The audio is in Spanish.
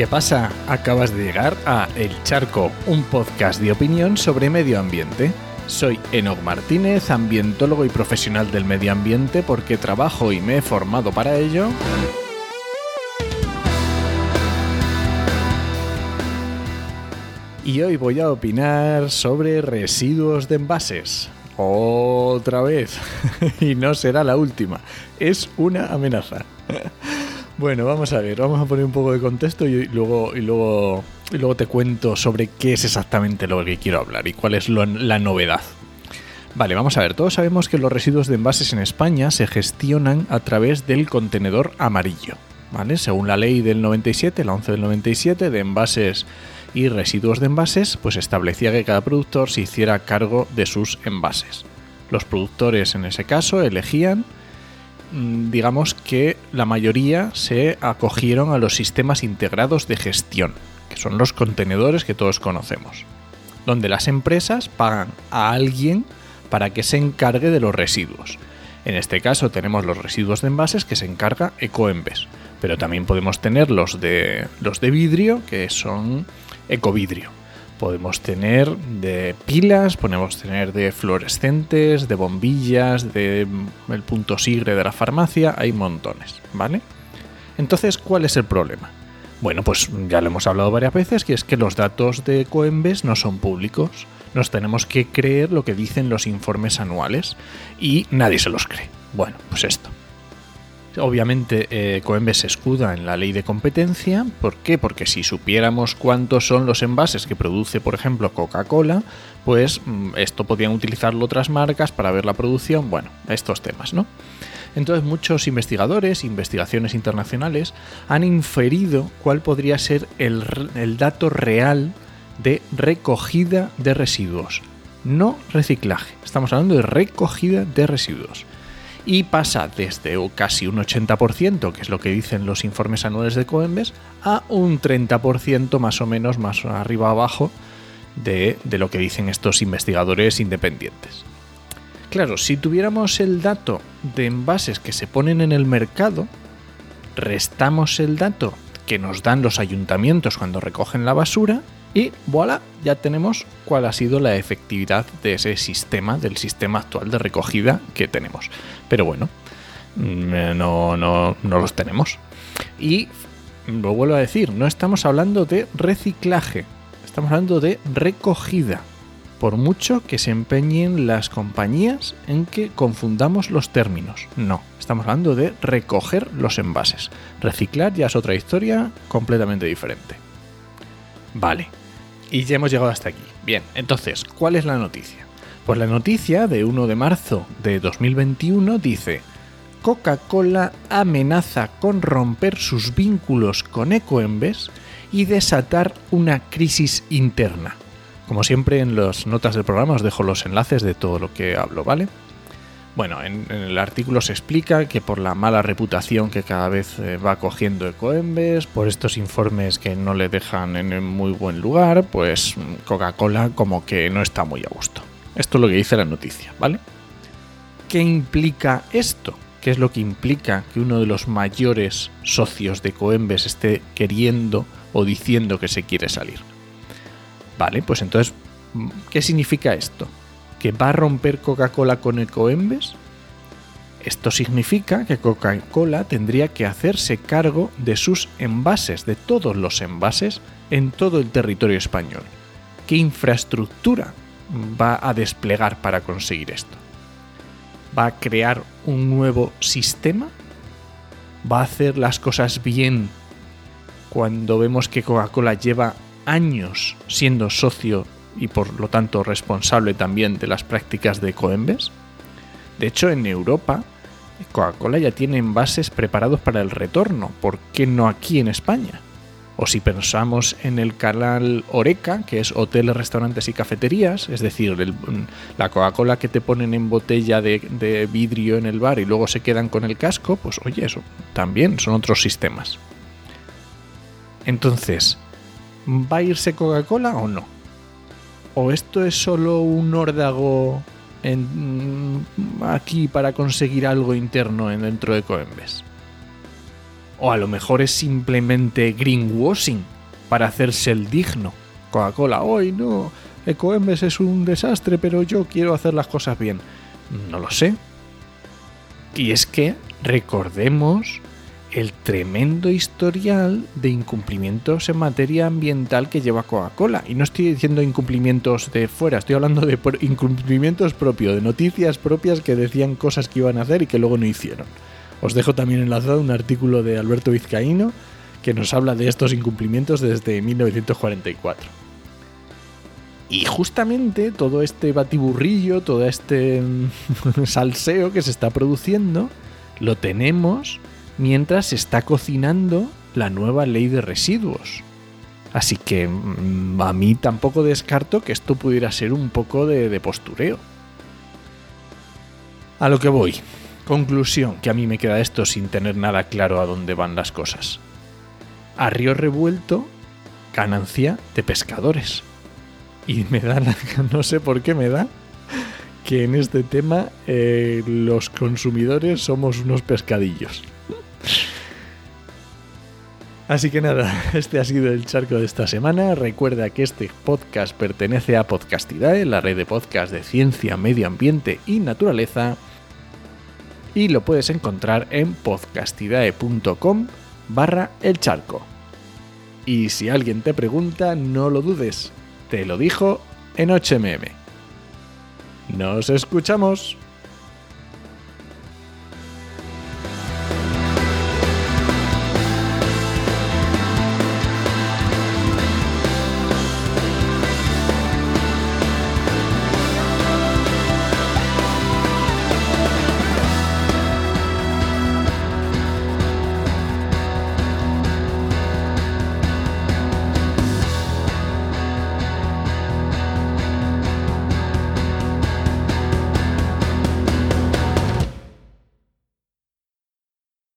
¿Qué pasa? Acabas de llegar a El Charco, un podcast de opinión sobre medio ambiente. Soy Enoch Martínez, ambientólogo y profesional del medio ambiente porque trabajo y me he formado para ello. Y hoy voy a opinar sobre residuos de envases. Otra vez. y no será la última. Es una amenaza. Bueno, vamos a ver, vamos a poner un poco de contexto y luego, y luego, y luego te cuento sobre qué es exactamente lo que quiero hablar y cuál es la novedad. Vale, vamos a ver, todos sabemos que los residuos de envases en España se gestionan a través del contenedor amarillo, ¿vale? Según la ley del 97, la 11 del 97, de envases y residuos de envases, pues establecía que cada productor se hiciera cargo de sus envases. Los productores en ese caso elegían digamos que la mayoría se acogieron a los sistemas integrados de gestión, que son los contenedores que todos conocemos, donde las empresas pagan a alguien para que se encargue de los residuos. En este caso tenemos los residuos de envases que se encarga Ecoembes, pero también podemos tener los de, los de vidrio que son Ecovidrio podemos tener de pilas, podemos tener de fluorescentes, de bombillas, de mm, el punto sigre de la farmacia, hay montones, ¿vale? Entonces, ¿cuál es el problema? Bueno, pues ya lo hemos hablado varias veces, que es que los datos de Coembes no son públicos. Nos tenemos que creer lo que dicen los informes anuales y nadie se los cree. Bueno, pues esto. Obviamente eh, Coembes se escuda en la ley de competencia. ¿Por qué? Porque si supiéramos cuántos son los envases que produce, por ejemplo, Coca-Cola, pues mm, esto podrían utilizarlo otras marcas para ver la producción. Bueno, estos temas, ¿no? Entonces muchos investigadores, investigaciones internacionales, han inferido cuál podría ser el dato real de recogida de residuos. No reciclaje. Estamos hablando de recogida de residuos y pasa desde casi un 80%, que es lo que dicen los informes anuales de Coembes, a un 30% más o menos, más arriba abajo, de, de lo que dicen estos investigadores independientes. Claro, si tuviéramos el dato de envases que se ponen en el mercado, restamos el dato que nos dan los ayuntamientos cuando recogen la basura y voilà, ya tenemos cuál ha sido la efectividad de ese sistema, del sistema actual de recogida que tenemos. Pero bueno, mm, no, no, no los tenemos. Y lo vuelvo a decir, no estamos hablando de reciclaje, estamos hablando de recogida. Por mucho que se empeñen las compañías en que confundamos los términos. No, estamos hablando de recoger los envases. Reciclar ya es otra historia completamente diferente. Vale, y ya hemos llegado hasta aquí. Bien, entonces, ¿cuál es la noticia? Pues la noticia de 1 de marzo de 2021 dice, Coca-Cola amenaza con romper sus vínculos con Ecoembes y desatar una crisis interna. Como siempre en las notas del programa os dejo los enlaces de todo lo que hablo, ¿vale? Bueno, en, el artículo se explica que por la mala reputación que cada vez eh, va cogiendo Ecoembes, por estos informes que no le dejan en muy buen lugar, pues Coca-Cola como que no está muy a gusto. Esto es lo que dice la noticia, ¿vale? ¿Qué implica esto? ¿Qué es lo que implica que uno de los mayores socios de Coembes esté queriendo o diciendo que se quiere salir? Vale, pues entonces, ¿qué significa esto? Que va a romper Coca-Cola con Ecoembes? Esto significa que Coca-Cola tendría que hacerse cargo de sus envases, de todos los envases en todo el territorio español. ¿Qué infraestructura va a desplegar para conseguir esto? ¿Va a crear un nuevo sistema? ¿Va a hacer las cosas bien cuando vemos que Coca-Cola lleva años siendo socio y por lo tanto responsable también de las prácticas de Coembes. De hecho, en Europa, Coca-Cola ya tiene envases preparados para el retorno. ¿Por qué no aquí en España? O si pensamos en el canal Oreca, que es hoteles, restaurantes y cafeterías, es decir, la Coca-Cola que te ponen en botella de, de, vidrio en el bar y luego se quedan con el casco, pues oye, eso también son otros sistemas. Entonces, ¿va a irse Coca-Cola o no? ¿O esto es solo un órdago en, aquí para conseguir algo interno en dentro de Coembes? O a lo mejor es simplemente greenwashing para hacerse el digno. Coca-Cola, hoy no, Ecoembes es un desastre, pero yo quiero hacer las cosas bien. No lo sé. Y es que recordemos el tremendo historial de incumplimientos en materia ambiental que lleva Coca-Cola. Y no estoy diciendo incumplimientos de fuera, estoy hablando de incumplimientos propios, de noticias propias que decían cosas que iban a hacer y que luego no hicieron. Os dejo también enlazado un artículo de Alberto Vizcaíno que nos habla de estos incumplimientos desde 1944. Y justamente todo este batiburrillo, todo este salseo que se está produciendo, lo tenemos mientras se está cocinando la nueva ley de residuos. Así que mm, a mí tampoco descarto que esto pudiera ser un poco de, postureo. A lo que voy. Conclusión, que a mí me queda esto sin tener nada claro a dónde van las cosas. A río revuelto, ganancia de pescadores. Y me da, no sé por qué me da, que en este tema eh, los consumidores somos unos pescadillos. Así que nada, este ha sido el charco de esta semana. Recuerda que este podcast pertenece a Podcastidae, la red de podcast de ciencia, medio ambiente y naturaleza. Y lo puedes encontrar en podcastidae.com barra el charco. Y si alguien te pregunta, no lo dudes, te lo dijo en HMM. Nos escuchamos.